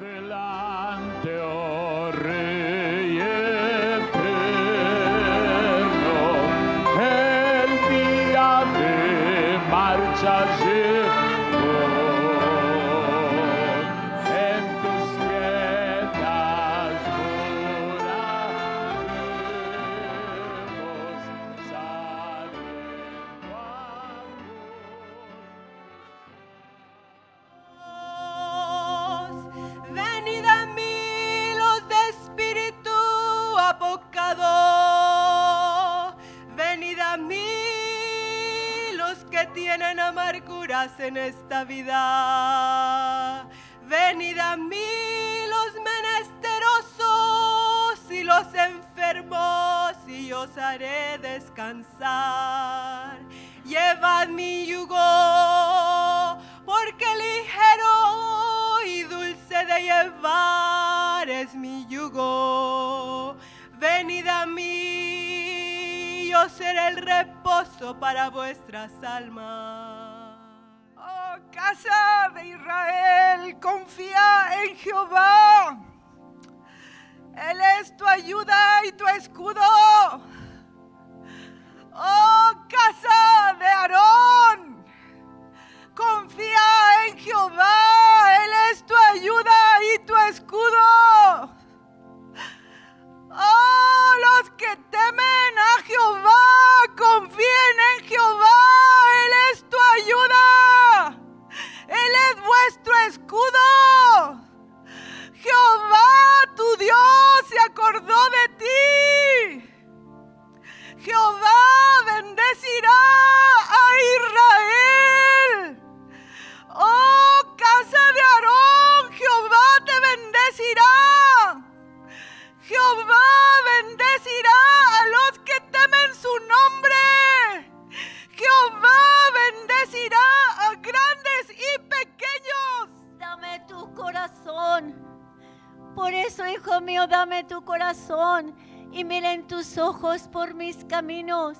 Adelante, tu ayuda y tu escudo. Dame tu corazón y miren tus ojos por mis caminos.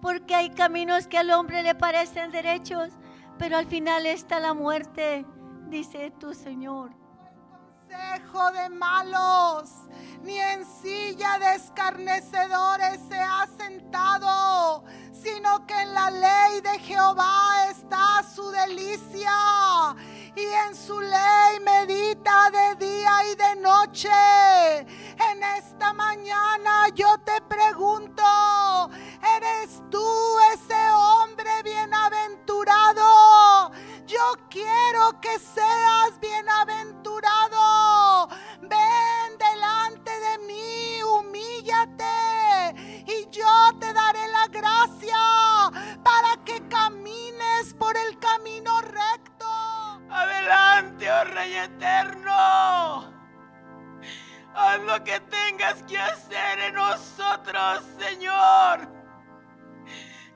Porque hay caminos que al hombre le parecen derechos, pero al final está la muerte, dice tu Señor. consejo de malos, ni en silla de escarnecedores se ha sentado, sino que en la ley de Jehová su delicia, y en su ley medita de día y de noche. En esta mañana yo te pregunto, ¿eres tú ese hombre bienaventurado? Yo quiero que seas bienaventurado. Por el camino recto. Adelante, oh Rey eterno. Haz lo que tengas que hacer en nosotros, Señor.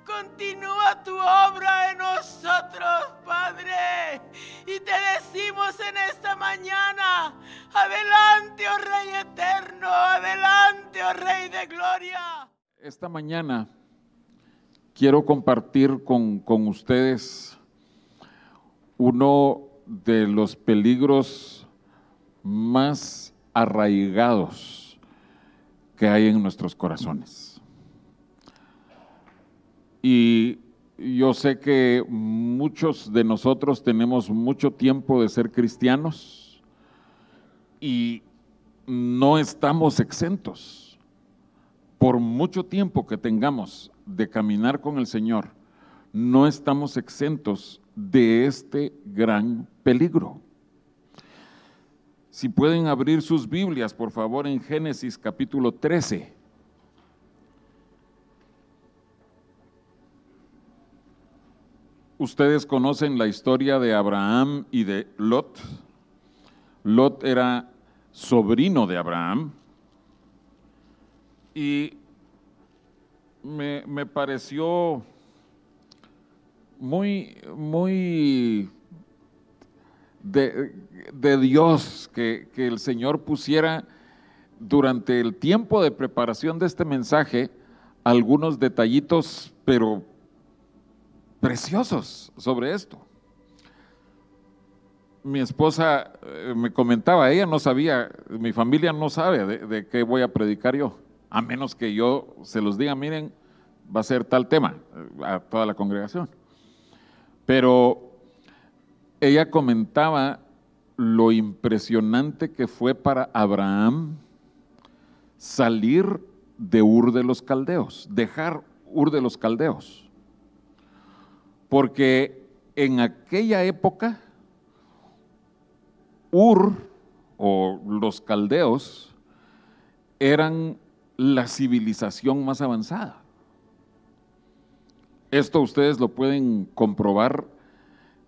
Continúa tu obra en nosotros, Padre. Y te decimos en esta mañana, adelante, oh Rey eterno, adelante, oh Rey de gloria. Esta mañana quiero compartir con, con ustedes uno de los peligros más arraigados que hay en nuestros corazones. Y yo sé que muchos de nosotros tenemos mucho tiempo de ser cristianos y no estamos exentos. Por mucho tiempo que tengamos de caminar con el Señor, no estamos exentos de este gran peligro. Si pueden abrir sus Biblias, por favor, en Génesis capítulo 13. Ustedes conocen la historia de Abraham y de Lot. Lot era sobrino de Abraham y me, pareció muy, muy de, de Dios que, que el Señor pusiera durante el tiempo de preparación de este mensaje algunos detallitos, pero preciosos sobre esto. mi esposa eh, me comentaba, ella no sabía, mi familia no sabe de qué voy a predicar yo, a menos que yo se los diga, miren, va a ser tal tema eh, a toda la congregación. Pero ella comentaba lo impresionante que fue para Abraham salir de Ur de los Caldeos, dejar Ur de los Caldeos. Porque en aquella época, Ur o los caldeos eran la civilización más avanzada. Esto ustedes lo pueden comprobar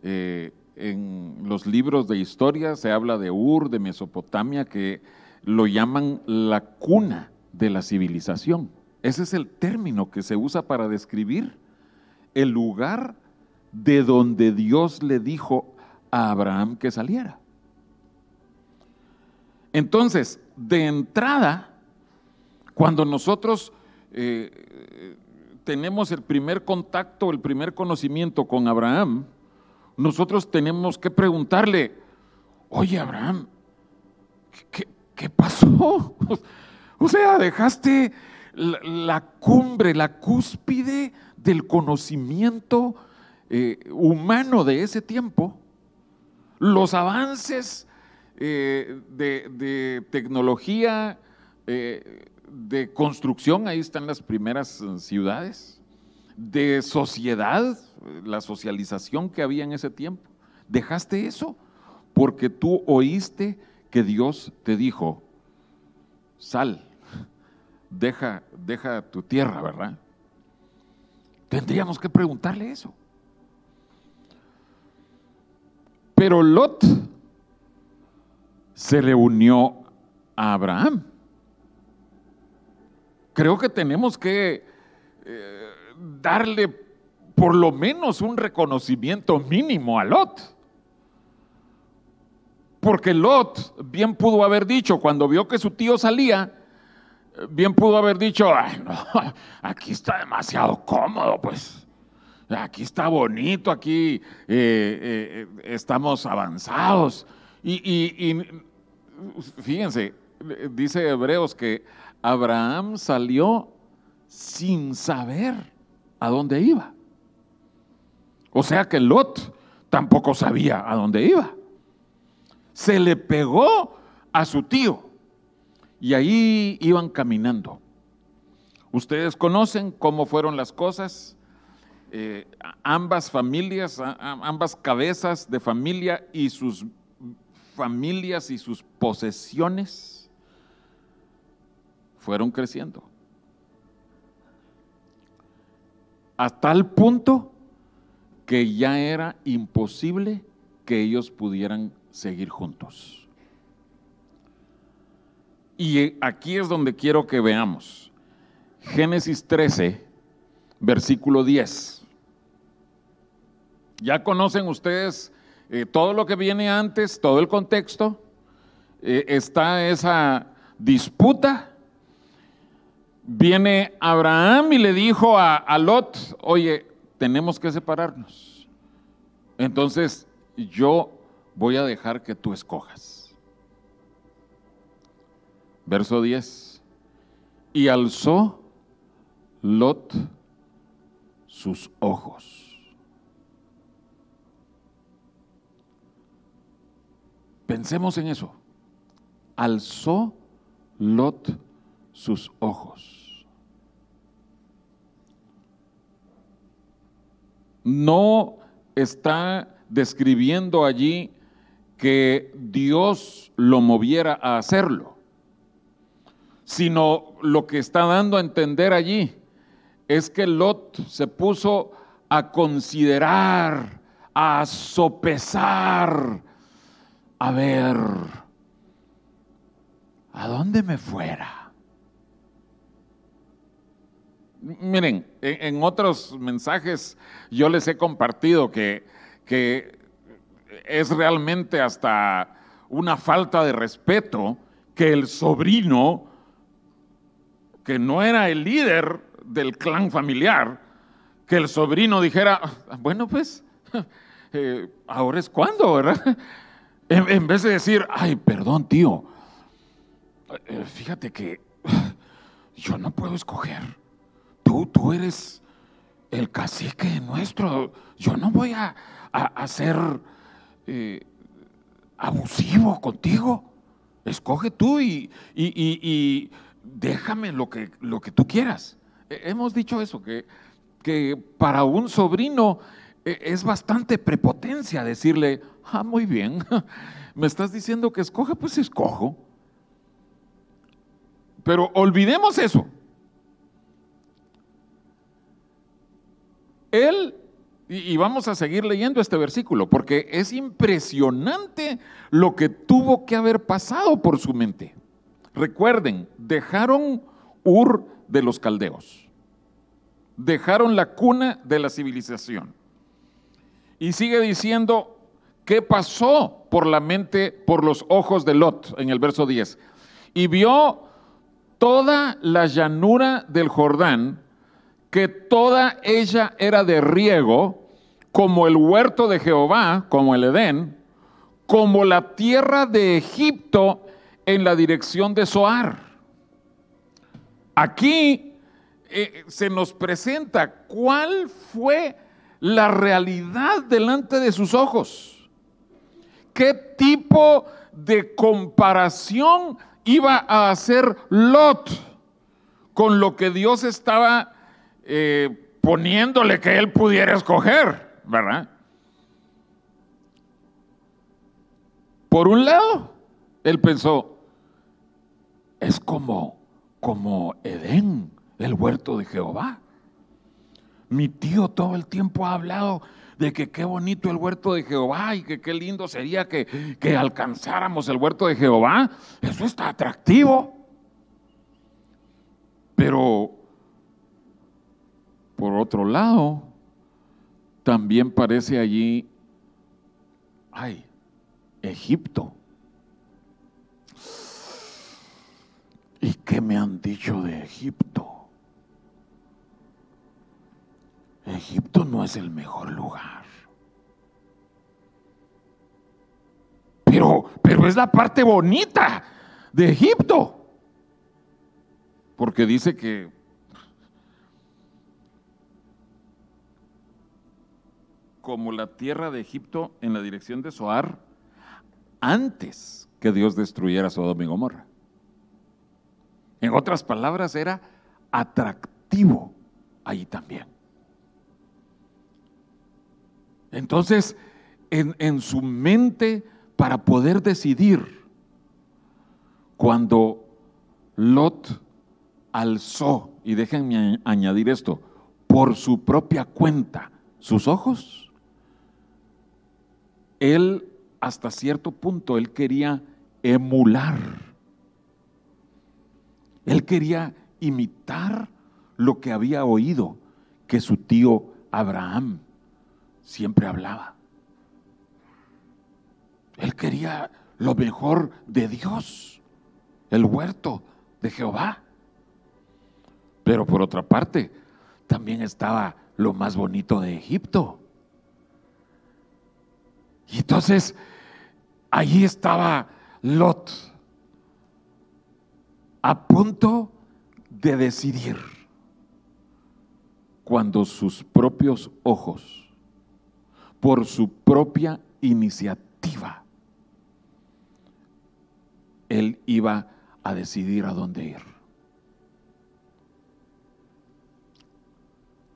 eh, en los libros de historia, se habla de Ur, de Mesopotamia, que lo llaman la cuna de la civilización. Ese es el término que se usa para describir el lugar de donde Dios le dijo a Abraham que saliera. Entonces, de entrada, cuando nosotros eh, tenemos el primer contacto, el primer conocimiento con Abraham, nosotros tenemos que preguntarle, oye Abraham, ¿qué, pasó? O sea, dejaste la, cumbre, la cúspide del conocimiento eh, humano de ese tiempo, los avances eh, de, tecnología, de construcción, ahí están las primeras ciudades, de sociedad, la socialización que había en ese tiempo. Dejaste eso porque tú oíste que Dios te dijo, sal, deja, deja tu tierra, ¿verdad? Tendríamos que preguntarle eso. Pero Lot se reunió a Abraham. Creo que tenemos que eh, darle por lo menos un reconocimiento mínimo a Lot. Porque Lot bien pudo haber dicho, cuando vio que su tío salía, bien pudo haber dicho, aquí está demasiado cómodo, pues. Aquí está bonito, aquí eh, eh, estamos avanzados. y fíjense, dice Hebreos que Abraham salió sin saber a dónde iba. O sea que Lot tampoco sabía a dónde iba. Se le pegó a su tío y ahí iban caminando. Ustedes conocen cómo fueron las cosas. Eh, ambas familias, ambas cabezas de familia y sus familias y sus posesiones fueron creciendo. A tal punto que ya era imposible que ellos pudieran seguir juntos. Y aquí es donde quiero que veamos. Génesis 13, versículo 10. Ya conocen ustedes eh, todo lo que viene antes, todo el contexto. Eh, está esa disputa. Viene Abraham y le dijo a, a Lot, oye, tenemos que separarnos. Entonces yo voy a dejar que tú escojas. Verso 10. Y alzó Lot sus ojos. Pensemos en eso. Alzó Lot sus ojos. No está describiendo allí que Dios lo moviera a hacerlo, sino lo que está dando a entender allí es que Lot se puso a considerar, a sopesar, a ver, ¿a dónde me fuera? Miren, en, otros mensajes yo les he compartido que, que es realmente hasta una falta de respeto que el sobrino, que no era el líder del clan familiar, que el sobrino dijera, bueno pues, eh, ahora es cuando, ¿verdad? En, vez de decir, ay, perdón, tío, eh, fíjate que yo no puedo escoger. Tú, tú eres el cacique nuestro. Yo no voy a, a, ser eh, abusivo contigo. Escoge tú y, déjame lo que, lo que tú quieras. Eh, Hemos dicho eso, que, que para un sobrino eh, es bastante prepotencia decirle, ah, muy bien, me estás diciendo que escoge, pues escojo. Pero olvidemos eso. Él, y, vamos a seguir leyendo este versículo, porque es impresionante lo que tuvo que haber pasado por su mente. Recuerden, dejaron Ur de los caldeos, dejaron la cuna de la civilización. Y sigue diciendo, ¿qué pasó por la mente, por los ojos de Lot en el verso 10? Y vio toda la llanura del Jordán, que toda ella era de riego, como el huerto de Jehová, como el Edén, como la tierra de Egipto en la dirección de Zoar. Aquí eh, se nos presenta cuál fue la realidad delante de sus ojos. ¿Qué tipo de comparación iba a hacer Lot con lo que Dios estaba eh, poniéndole que él pudiera escoger, ¿verdad? Por un lado, él pensó, es como, como Edén, el huerto de Jehová. Mi tío todo el tiempo ha hablado de que qué bonito el huerto de Jehová y que qué lindo sería que, que alcanzáramos el huerto de Jehová. Eso está atractivo. Pero, por otro lado, también parece allí, ay, Egipto. ¿Y qué me han dicho de Egipto? Egipto no es el mejor lugar. Pero, pero es la parte bonita de Egipto. Porque dice que como la tierra de Egipto en la dirección de Zoar, antes que Dios destruyera Sodoma y Gomorra. En otras palabras, era atractivo ahí también. Entonces, en, en su mente, para poder decidir, cuando Lot alzó, y déjenme añadir esto, por su propia cuenta, sus ojos, él hasta cierto punto, él quería emular, él quería imitar lo que había oído que su tío Abraham siempre hablaba. Él quería lo mejor de Dios, el huerto de Jehová. Pero por otra parte, también estaba lo más bonito de Egipto. Y entonces, allí estaba Lot, a punto de decidir, cuando sus propios ojos, por su propia iniciativa, él iba a decidir a dónde ir.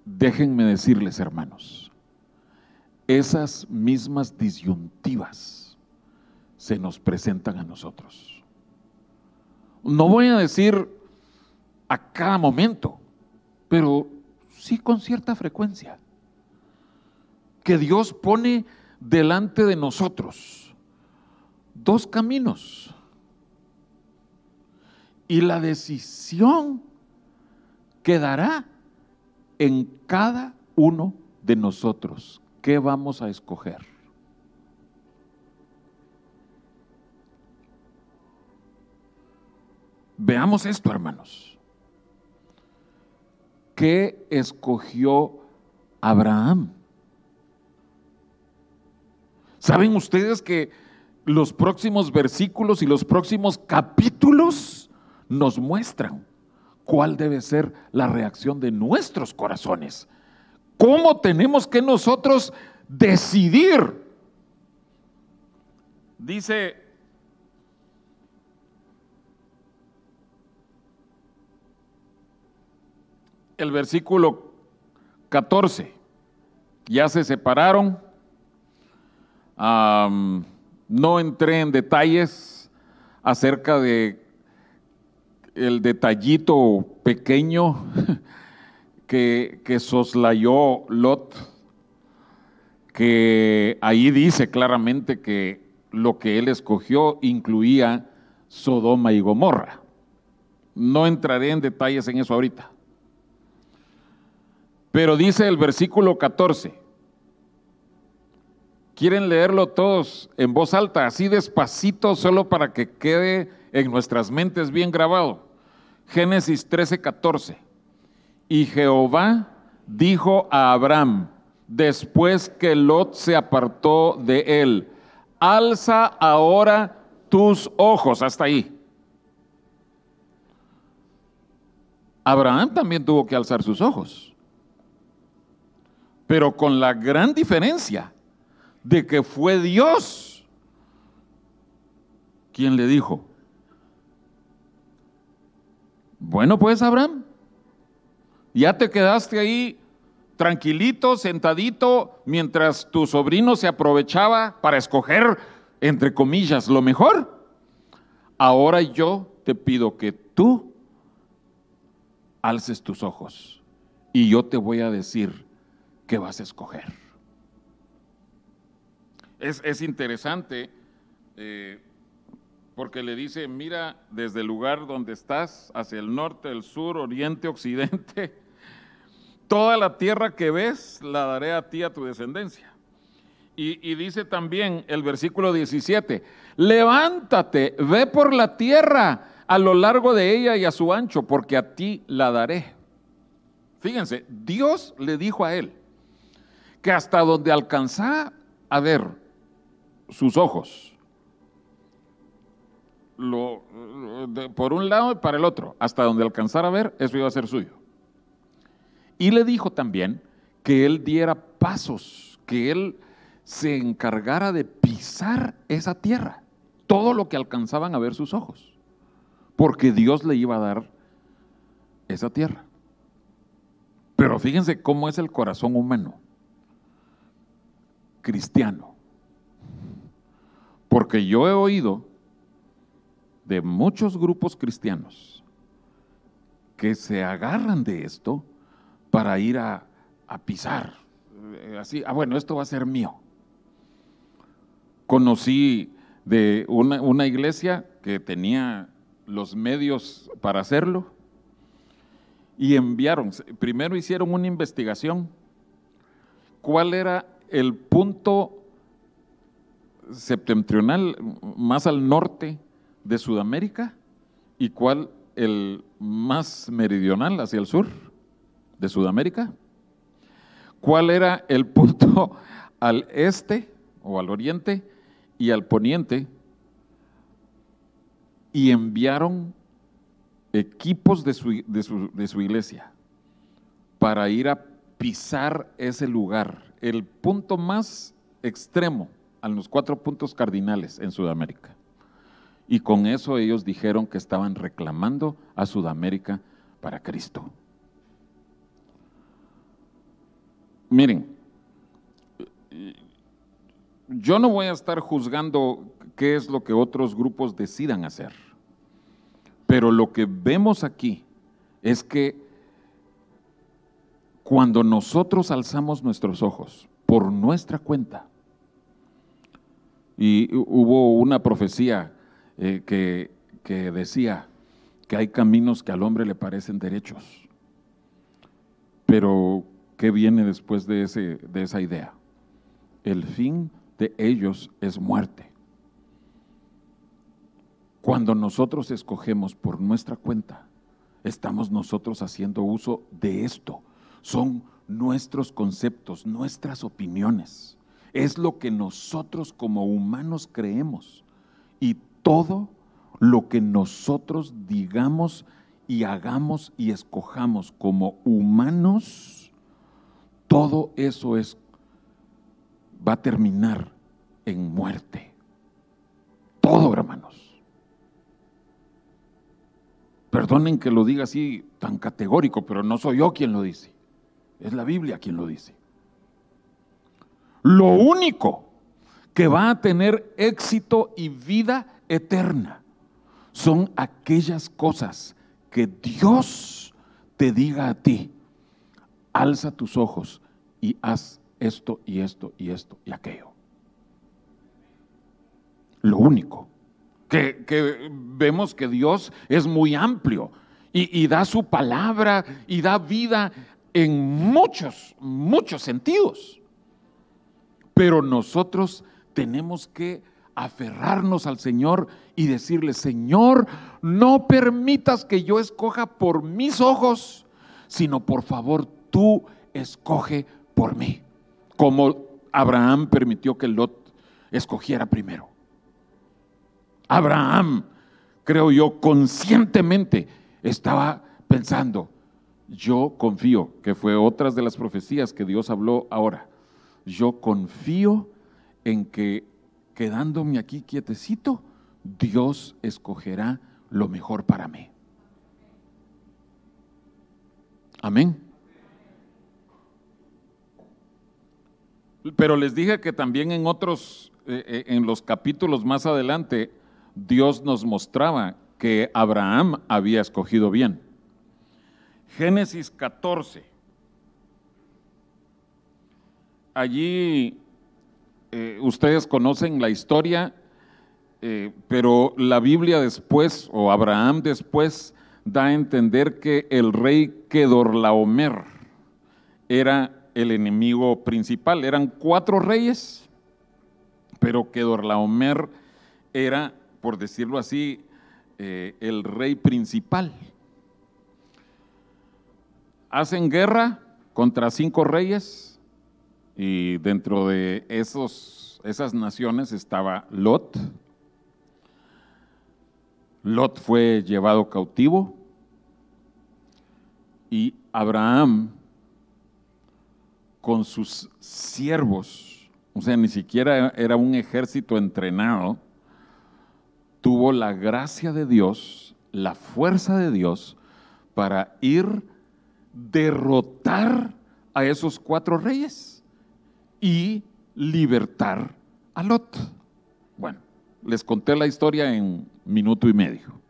Déjenme decirles, hermanos, esas mismas disyuntivas se nos presentan a nosotros. No voy a decir a cada momento, pero sí con cierta frecuencia, que Dios pone delante de nosotros dos caminos y la decisión quedará en cada uno de nosotros. ¿Qué vamos a escoger? Veamos esto, hermanos. ¿Qué escogió Abraham? ¿Saben ustedes que los próximos versículos y los próximos capítulos nos muestran cuál debe ser la reacción de nuestros corazones. ¿Cómo tenemos que nosotros decidir? Dice el versículo 14, ya se separaron. no entré en detalles acerca de el detallito pequeño que, soslayó Lot, que ahí dice claramente que lo que él escogió incluía Sodoma y Gomorra. No entraré en detalles en eso ahorita. Pero dice el versículo 14, ¿quieren leerlo todos en voz alta, así despacito, solo para que quede en nuestras mentes bien grabado? Génesis 13, 14. Y Jehová dijo a Abraham, después que Lot se apartó de él, alza ahora tus ojos, hasta ahí. Abraham también tuvo que alzar sus ojos pero con la gran diferencia de que fue Dios quien le dijo, bueno pues Abraham, ya te quedaste ahí tranquilito, sentadito, mientras tu sobrino se aprovechaba para escoger, entre comillas, lo mejor. Ahora yo te pido que tú alces tus ojos y yo te voy a decir ¿qué vas a escoger? Es, interesante eh, porque le dice, mira desde el lugar donde estás, hacia el norte, el sur, oriente, occidente, toda la tierra que ves la daré a ti, a tu descendencia. Y, dice también el versículo 17, levántate, ve por la tierra a lo largo de ella y a su ancho, porque a ti la daré. Fíjense, Dios le dijo a él, que hasta donde alcanzara a ver sus ojos, lo, por un lado y para el otro, hasta donde alcanzara a ver, eso iba a ser suyo. Y le dijo también que él diera pasos, que él se encargara de pisar esa tierra, todo lo que alcanzaban a ver sus ojos, porque Dios le iba a dar esa tierra. Pero fíjense cómo es el corazón humano cristiano. Porque yo he oído de muchos grupos cristianos que se agarran de esto para ir a, pisar. Eh, así, ah, bueno, esto va a ser mío. Conocí de una, una iglesia que tenía los medios para hacerlo y enviaron, primero hicieron una investigación, cuál era el punto septentrional más al norte de Sudamérica y cuál el más meridional hacia el sur de Sudamérica. ¿Cuál era el punto al este o al oriente y al poniente? Y enviaron equipos de su, de su iglesia para ir a pisar ese lugar el punto más extremo a los cuatro puntos cardinales en Sudamérica. Y con eso ellos dijeron que estaban reclamando a Sudamérica para Cristo. Miren, yo no voy a estar juzgando qué es lo que otros grupos decidan hacer, pero lo que vemos aquí es que cuando nosotros alzamos nuestros ojos por nuestra cuenta, y hubo una profecía eh, que, que decía que hay caminos que al hombre le parecen derechos, pero ¿qué viene después de, ese, de esa idea? El fin de ellos es muerte. Cuando nosotros escogemos por nuestra cuenta, estamos nosotros haciendo uso de esto son nuestros conceptos, nuestras opiniones. es lo que nosotros como humanos creemos. Y todo lo que nosotros digamos y hagamos y escojamos como humanos, todo eso es va a terminar en muerte. Todo, hermanos. Perdonen que lo diga así tan categórico, pero no soy yo quien lo dice. Es la Biblia quien lo dice. Lo único que va a tener éxito y vida eterna son aquellas cosas que Dios te diga a ti. Alza tus ojos y haz esto y esto y esto y aquello. Lo único. Que, vemos que Dios es muy amplio y, y da su palabra y da vida en muchos, muchos sentidos. Pero nosotros tenemos que aferrarnos al Señor y decirle, Señor, no permitas que yo escoja por mis ojos, sino por favor tú escoge por mí como Abraham permitió que Lot escogiera primero. Abraham, creo yo, conscientemente estaba pensando, yo confío, que fue otras de las profecías que Dios habló ahora, yo confío en que quedándome aquí quietecito, Dios escogerá lo mejor para mí. Amén. Pero les dije que también en otros, eh, eh, en los capítulos más adelante, Dios nos mostraba que Abraham había escogido bien. Génesis 14. Allí eh, ustedes conocen la historia, pero la Biblia después, o Abraham después, da a entender que el rey Kedorlaomer era el enemigo principal. Eran cuatro reyes, pero que Dorlaomer era, por decirlo así, eh, el rey principal. Hacen guerra contra cinco reyes y dentro de esos, esas naciones estaba Lot. Lot fue llevado cautivo y Abraham con sus siervos, o sea, ni siquiera era un ejército entrenado, tuvo la gracia de Dios, la fuerza de Dios para ir derrotar a esos cuatro reyes y libertar a Lot. Bueno, les conté la historia en minuto y medio.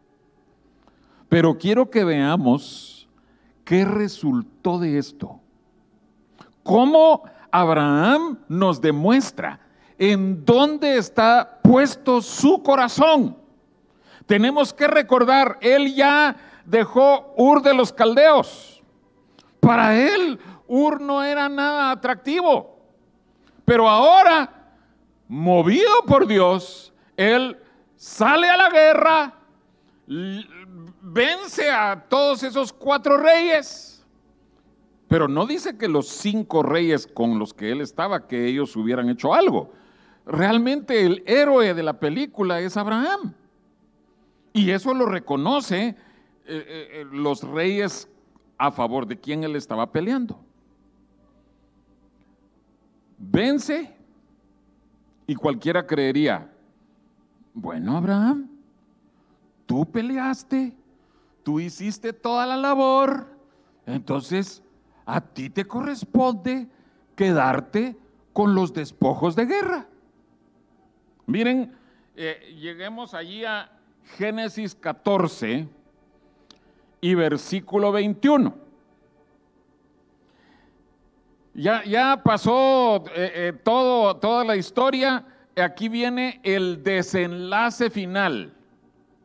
Pero quiero que veamos qué resultó de esto cómo Abraham nos demuestra en dónde está puesto su corazón. Tenemos que recordar, él ya dejó Ur de los Caldeos. Para él, Ur no era nada atractivo. Pero ahora, movido por Dios, él sale a la guerra, vence a todos esos cuatro reyes pero no dice que los cinco reyes con los que él estaba, que ellos hubieran hecho algo. Realmente el héroe de la película es Abraham. Y eso lo reconoce eh, eh, eh, los reyes a favor de quien él estaba peleando. Vence y cualquiera creería, bueno Abraham, tú peleaste, tú hiciste toda la labor, entonces a ti te corresponde quedarte con los despojos de guerra. Miren, eh, lleguemos allí a Génesis 14 y versículo 21. Ya, ya pasó eh, eh, todo, toda la historia, aquí viene el desenlace final.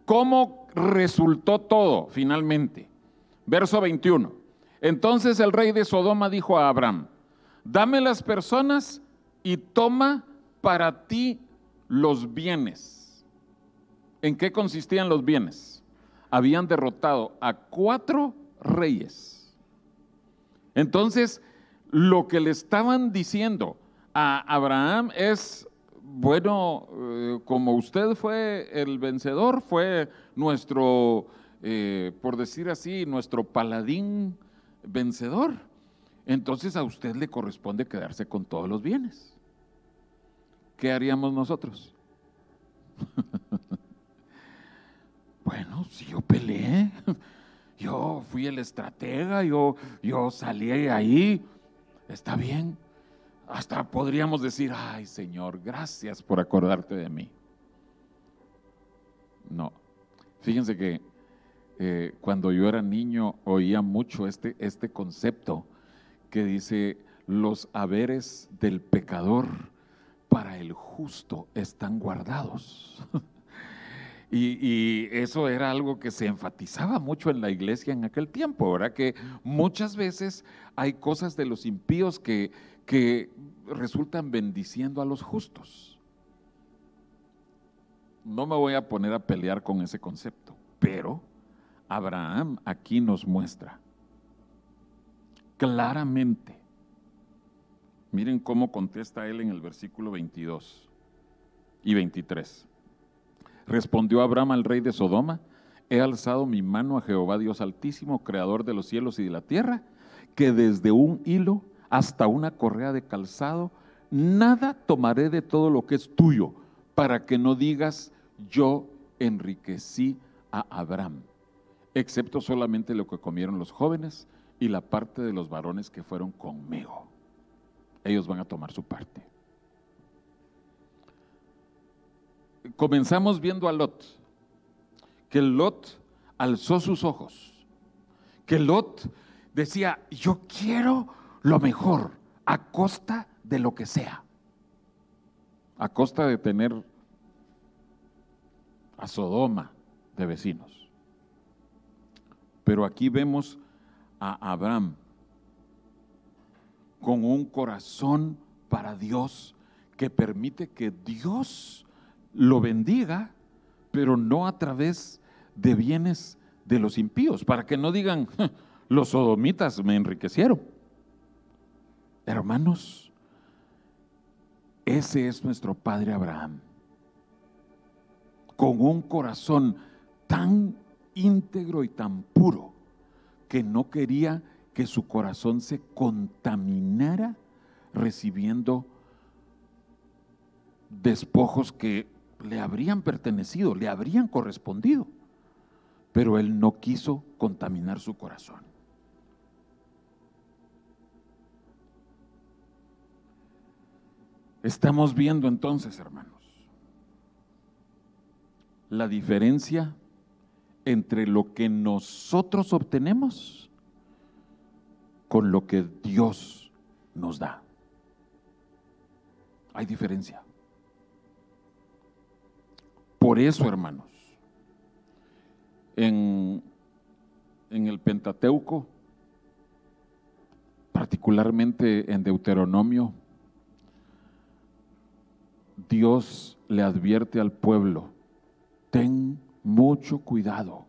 ¿Cómo resultó todo finalmente? Verso 21. Entonces el rey de Sodoma dijo a Abraham, dame las personas y toma para ti los bienes. ¿En qué consistían los bienes? Habían derrotado a cuatro reyes. Entonces, lo que le estaban diciendo a Abraham es, bueno, eh, como usted fue el vencedor, fue nuestro, eh, por decir así, nuestro paladín vencedor. Entonces a usted le corresponde quedarse con todos los bienes. ¿Qué haríamos nosotros? bueno, si yo peleé, yo fui el estratega, yo, yo salí ahí, está bien. Hasta podríamos decir, ay Señor, gracias por acordarte de mí. No, fíjense que eh, cuando yo era niño oía mucho este, este concepto que dice, los haberes del pecador para el justo están guardados. Y, eso era algo que se enfatizaba mucho en la iglesia en aquel tiempo, ¿verdad? Que muchas veces hay cosas de los impíos que, que resultan bendiciendo a los justos. No me voy a poner a pelear con ese concepto, pero Abraham aquí nos muestra claramente. Miren cómo contesta él en el versículo 22 y 23. Respondió Abraham al rey de Sodoma, he alzado mi mano a Jehová Dios Altísimo, creador de los cielos y de la tierra, que desde un hilo hasta una correa de calzado, nada tomaré de todo lo que es tuyo, para que no digas, yo enriquecí a Abraham, excepto solamente lo que comieron los jóvenes y la parte de los varones que fueron conmigo. Ellos van a tomar su parte. comenzamos viendo a Lot, que Lot alzó sus ojos, que Lot decía, yo quiero lo mejor a costa de lo que sea, a costa de tener a Sodoma de vecinos. Pero aquí vemos a Abraham con un corazón para Dios que permite que Dios lo bendiga, pero no a través de bienes de los impíos, para que no digan, los sodomitas me enriquecieron. Hermanos, ese es nuestro Padre Abraham, con un corazón tan íntegro y tan puro que no quería que su corazón se contaminara recibiendo despojos que le habrían pertenecido, le habrían correspondido, pero él no quiso contaminar su corazón. Estamos viendo entonces, hermanos, la diferencia entre lo que nosotros obtenemos con lo que Dios nos da. Hay diferencia. Por eso, hermanos, en, en el Pentateuco, particularmente en Deuteronomio, Dios le advierte al pueblo, ten mucho cuidado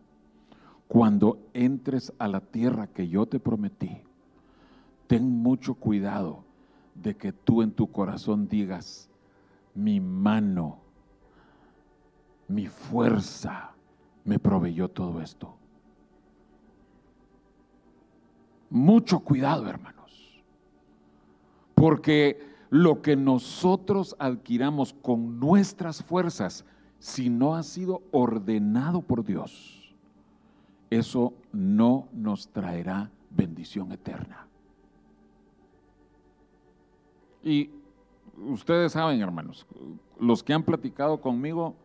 cuando entres a la tierra que yo te prometí. Ten mucho cuidado de que tú en tu corazón digas, mi mano mi fuerza me proveyó todo esto. Mucho cuidado, hermanos, porque lo que nosotros adquiramos con nuestras fuerzas, si no ha sido ordenado por Dios, eso no nos traerá bendición eterna. Y ustedes saben, hermanos, los que han platicado conmigo,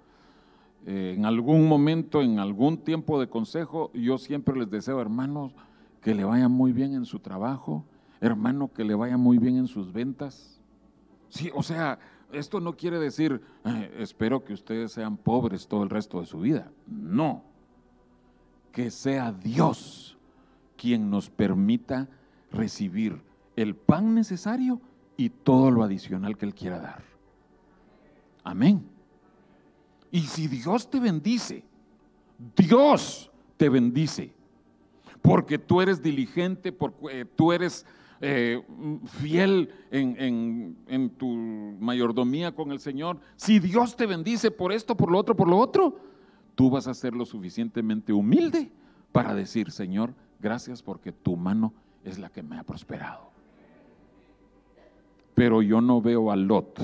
eh, en algún momento, en algún tiempo de consejo, yo siempre les deseo, hermanos, que le vaya muy bien en su trabajo, hermano, que le vaya muy bien en sus ventas. Sí, o sea, esto no quiere decir, eh, espero que ustedes sean pobres todo el resto de su vida. No, que sea Dios quien nos permita recibir el pan necesario y todo lo adicional que Él quiera dar. Amén. Y si Dios te bendice, Dios te bendice, porque tú eres diligente, porque eh, tú eres eh, fiel en, en tu mayordomía con el Señor, si Dios te bendice por esto, por lo otro, por lo otro, tú vas a ser lo suficientemente humilde para decir, Señor, gracias porque tu mano es la que me ha prosperado. Pero yo no veo a Lot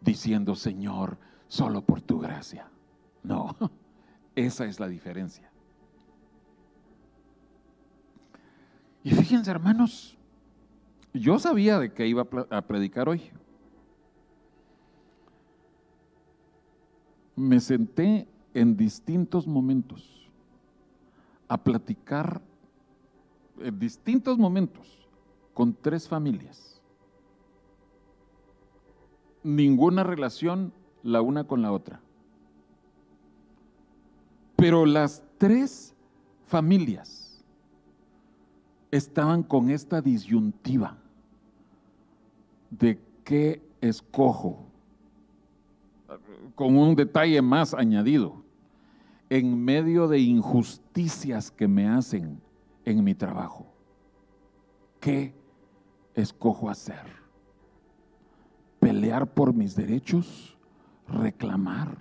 diciendo, Señor, solo por tu gracia. No, esa es la diferencia. Y fíjense, hermanos, yo sabía de que iba a predicar hoy. Me senté en distintos momentos a platicar en distintos momentos con tres familias. Ninguna relación la una con la otra. Pero las tres familias estaban con esta disyuntiva de qué escojo, con un detalle más añadido, en medio de injusticias que me hacen en mi trabajo. ¿Qué escojo hacer? ¿Pelear por mis derechos? ¿Reclamar?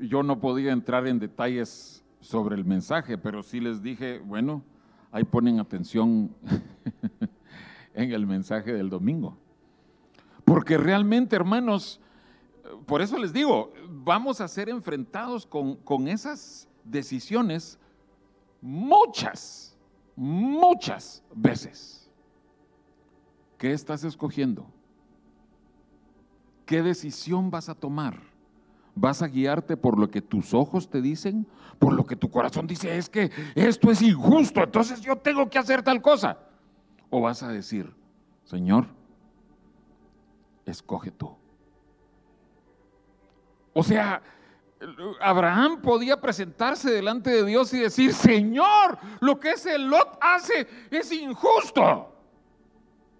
Yo no podía entrar en detalles sobre el mensaje, pero sí les dije, bueno, ahí ponen atención en el mensaje del domingo. Porque realmente, hermanos, por eso les digo, vamos a ser enfrentados con, con esas decisiones muchas, muchas veces. ¿Qué estás escogiendo? ¿Qué decisión vas a tomar? ¿Vas a guiarte por lo que tus ojos te dicen? ¿Por lo que tu corazón dice? Es que esto es injusto, entonces yo tengo que hacer tal cosa. ¿O vas a decir, Señor, escoge tú? O sea, Abraham podía presentarse delante de Dios y decir, Señor, lo que ese Lot hace es injusto.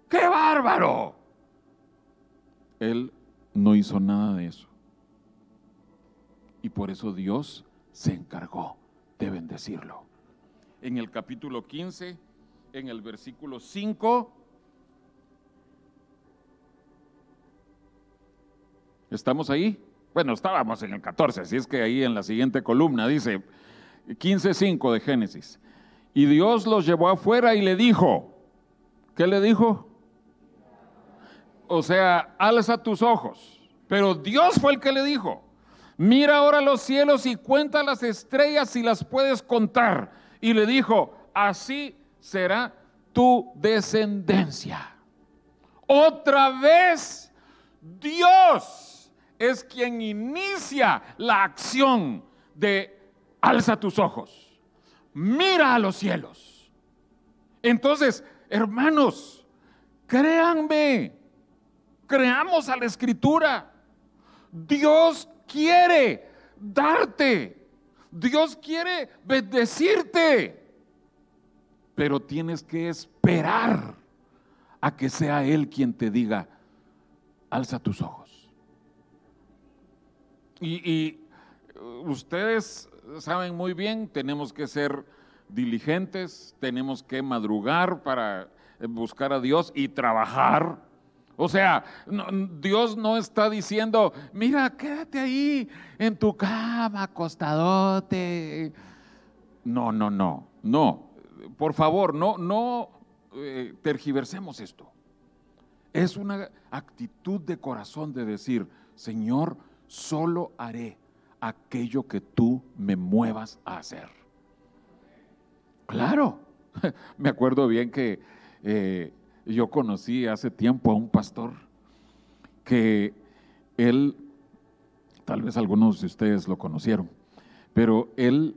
¡Qué bárbaro! Él no hizo nada de eso. Y por eso Dios se encargó de bendecirlo. En el capítulo 15, en el versículo 5, ¿estamos ahí? Bueno, estábamos en el 14, así es que ahí en la siguiente columna dice 15.5 de Génesis. Y Dios los llevó afuera y le dijo, ¿qué le dijo? O sea, alza tus ojos. Pero Dios fue el que le dijo, mira ahora los cielos y cuenta las estrellas si las puedes contar. Y le dijo, así será tu descendencia. Otra vez, Dios es quien inicia la acción de alza tus ojos, mira a los cielos. Entonces, hermanos, créanme, creamos a la escritura. Dios quiere darte, Dios quiere bendecirte, pero tienes que esperar a que sea Él quien te diga, alza tus ojos. Y, ustedes saben muy bien, tenemos que ser diligentes, tenemos que madrugar para buscar a Dios y trabajar. O sea, Dios no está diciendo, mira, quédate ahí en tu cama, acostadote. No, no, no, no. Por favor, no, no eh, tergiversemos esto. Es una actitud de corazón de decir, Señor, solo haré aquello que tú me muevas a hacer. Claro, me acuerdo bien que eh, yo conocí hace tiempo a un pastor que él, tal vez algunos de ustedes lo conocieron, pero él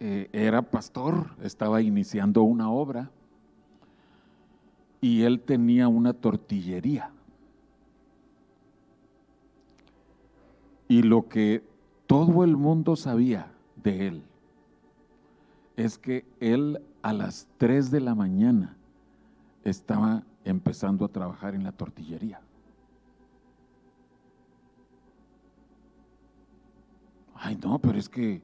eh, era pastor, estaba iniciando una obra y él tenía una tortillería. Y lo que todo el mundo sabía de él es que él a las 3 de la mañana estaba empezando a trabajar en la tortillería. Ay, no, pero es que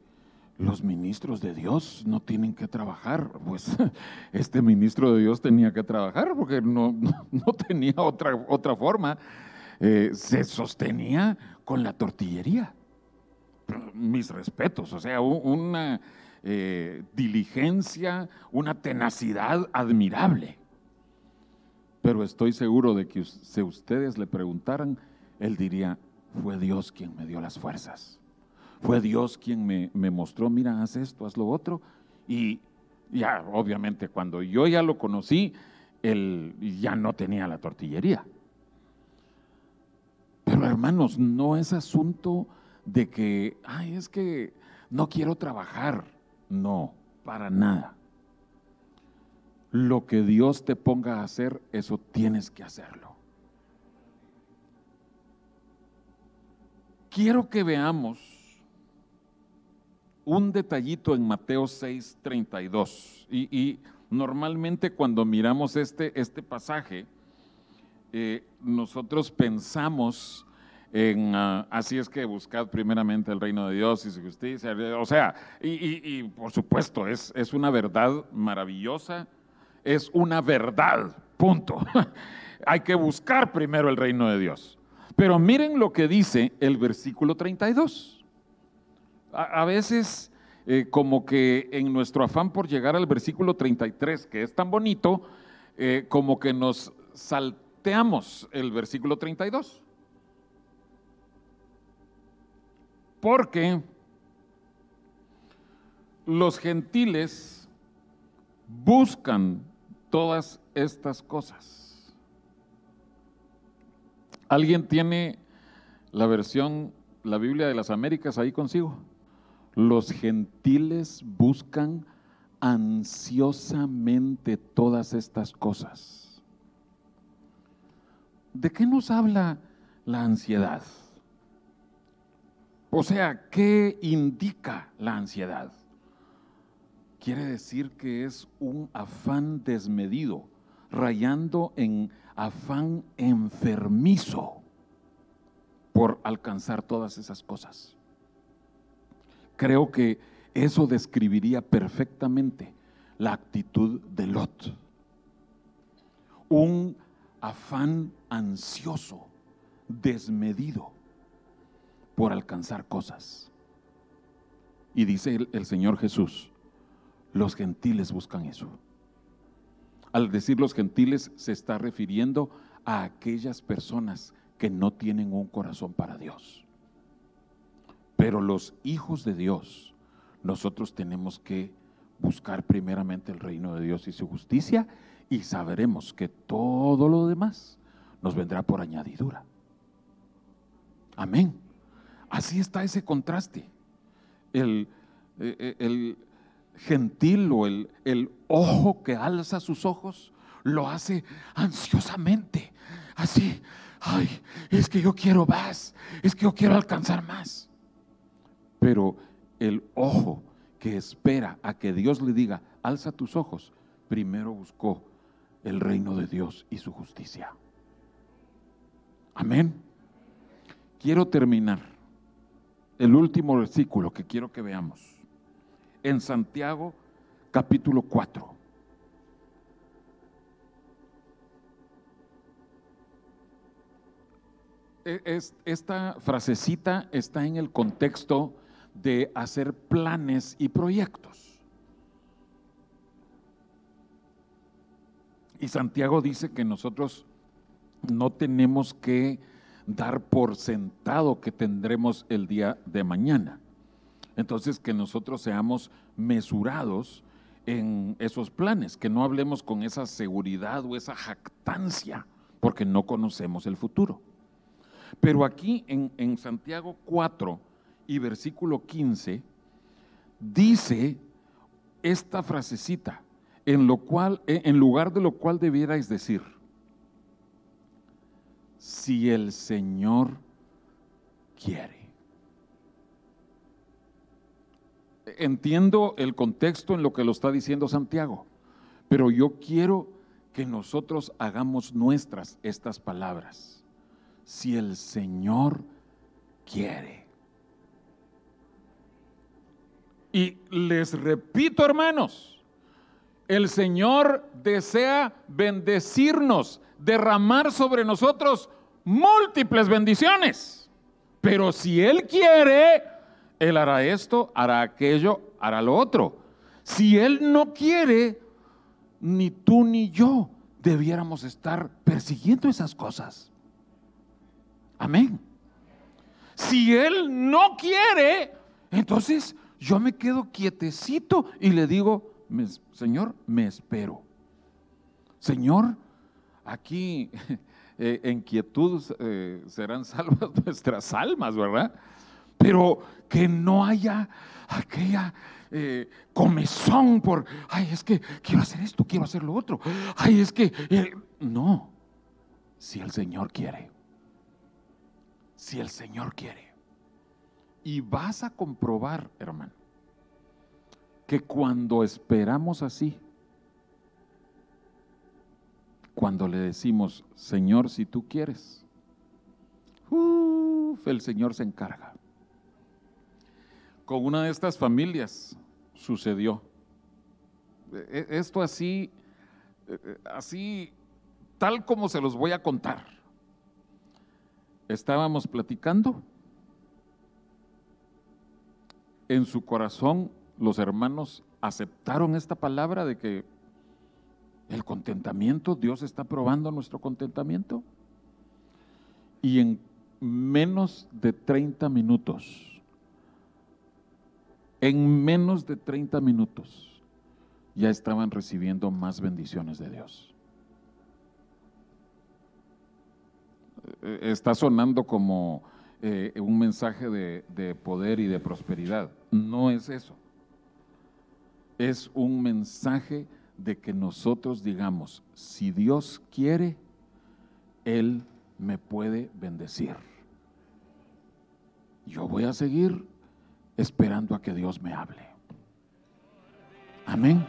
los ministros de Dios no tienen que trabajar. Pues este ministro de Dios tenía que trabajar porque no, no, tenía otra, otra forma. Eh, se sostenía con la tortillería. Mis respetos, o sea, una eh, diligencia, una tenacidad admirable. Pero estoy seguro de que si ustedes le preguntaran, él diría, fue Dios quien me dio las fuerzas. Fue Dios quien me, me mostró, mira, haz esto, haz lo otro. Y ya, obviamente, cuando yo ya lo conocí, él ya no tenía la tortillería. Pero hermanos, no es asunto de que, ay, es que no quiero trabajar. No, para nada. Lo que Dios te ponga a hacer, eso tienes que hacerlo. Quiero que veamos un detallito en Mateo 6, 32. Y, normalmente cuando miramos este, este pasaje, eh, nosotros pensamos en, ah, así es que buscad primeramente el reino de Dios y su justicia. O sea, y, por supuesto, es, es una verdad maravillosa, es una verdad, punto. Hay que buscar primero el reino de Dios. Pero miren lo que dice el versículo 32. A, veces, eh, como que en nuestro afán por llegar al versículo 33, que es tan bonito, eh, como que nos salteamos el versículo 32. Porque los gentiles buscan todas estas cosas. ¿Alguien tiene la versión, la Biblia de las Américas ahí consigo? Los gentiles buscan ansiosamente todas estas cosas. ¿De qué nos habla la ansiedad? O sea, ¿qué indica la ansiedad? Quiere decir que es un afán desmedido, rayando en afán enfermizo por alcanzar todas esas cosas. Creo que eso describiría perfectamente la actitud de Lot. Un afán ansioso, desmedido por alcanzar cosas. Y dice el, Señor Jesús, los gentiles buscan eso. Al decir los gentiles se está refiriendo a aquellas personas que no tienen un corazón para Dios. Pero los hijos de Dios, nosotros tenemos que buscar primeramente el reino de Dios y su justicia y sabremos que todo lo demás nos vendrá por añadidura. Amén. Así está ese contraste. El, eh, eh, el gentil o el, el ojo que alza sus ojos lo hace ansiosamente. Así, ay, es que yo quiero más, es que yo quiero alcanzar más. Pero el ojo que espera a que Dios le diga, alza tus ojos, primero buscó el reino de Dios y su justicia. Amén. Quiero terminar el último versículo que quiero que veamos. En Santiago capítulo 4. E, esta frasecita está en el contexto de hacer planes y proyectos. Y Santiago dice que nosotros no tenemos que dar por sentado que tendremos el día de mañana. Entonces, que nosotros seamos mesurados en esos planes, que no hablemos con esa seguridad o esa jactancia, porque no conocemos el futuro. Pero aquí en, Santiago 4 y versículo 15, dice esta frasecita, en, lo cual, en lugar de lo cual debierais decir, si el Señor quiere. Entiendo el contexto en lo que lo está diciendo Santiago, pero yo quiero que nosotros hagamos nuestras estas palabras. Si el Señor quiere. Y les repito, hermanos, el Señor desea bendecirnos, derramar sobre nosotros múltiples bendiciones. Pero si Él quiere, Él hará esto, hará aquello, hará lo otro. Si Él no quiere, ni tú ni yo debiéramos estar persiguiendo esas cosas. Amén. Si Él no quiere, entonces yo me quedo quietecito y le digo, Señor, me espero. Señor, aquí eh, en quietud eh, serán salvas nuestras almas, ¿verdad? Pero que no haya aquella eh, comezón por, ay, es que quiero hacer esto, quiero hacer lo otro. Ay, es que, no, si el Señor quiere, si el Señor quiere. Y vas a comprobar, hermano, que cuando esperamos así, cuando le decimos, Señor, si tú quieres, el Señor se encarga. Con una de estas familias sucedió. E, e, esto así, e, así, tal como se los voy a contar. Estábamos platicando en su corazón los hermanos aceptaron esta palabra de que el contentamiento, Dios está probando nuestro contentamiento. Y en menos de 30 minutos, en menos de 30 minutos, ya estaban recibiendo más bendiciones de Dios. Eh, está sonando como eh, un mensaje de, poder y de prosperidad. No es eso. Es un mensaje de que nosotros digamos, si Dios quiere, Él me puede bendecir. Yo voy a seguir esperando a que Dios me hable. Amén.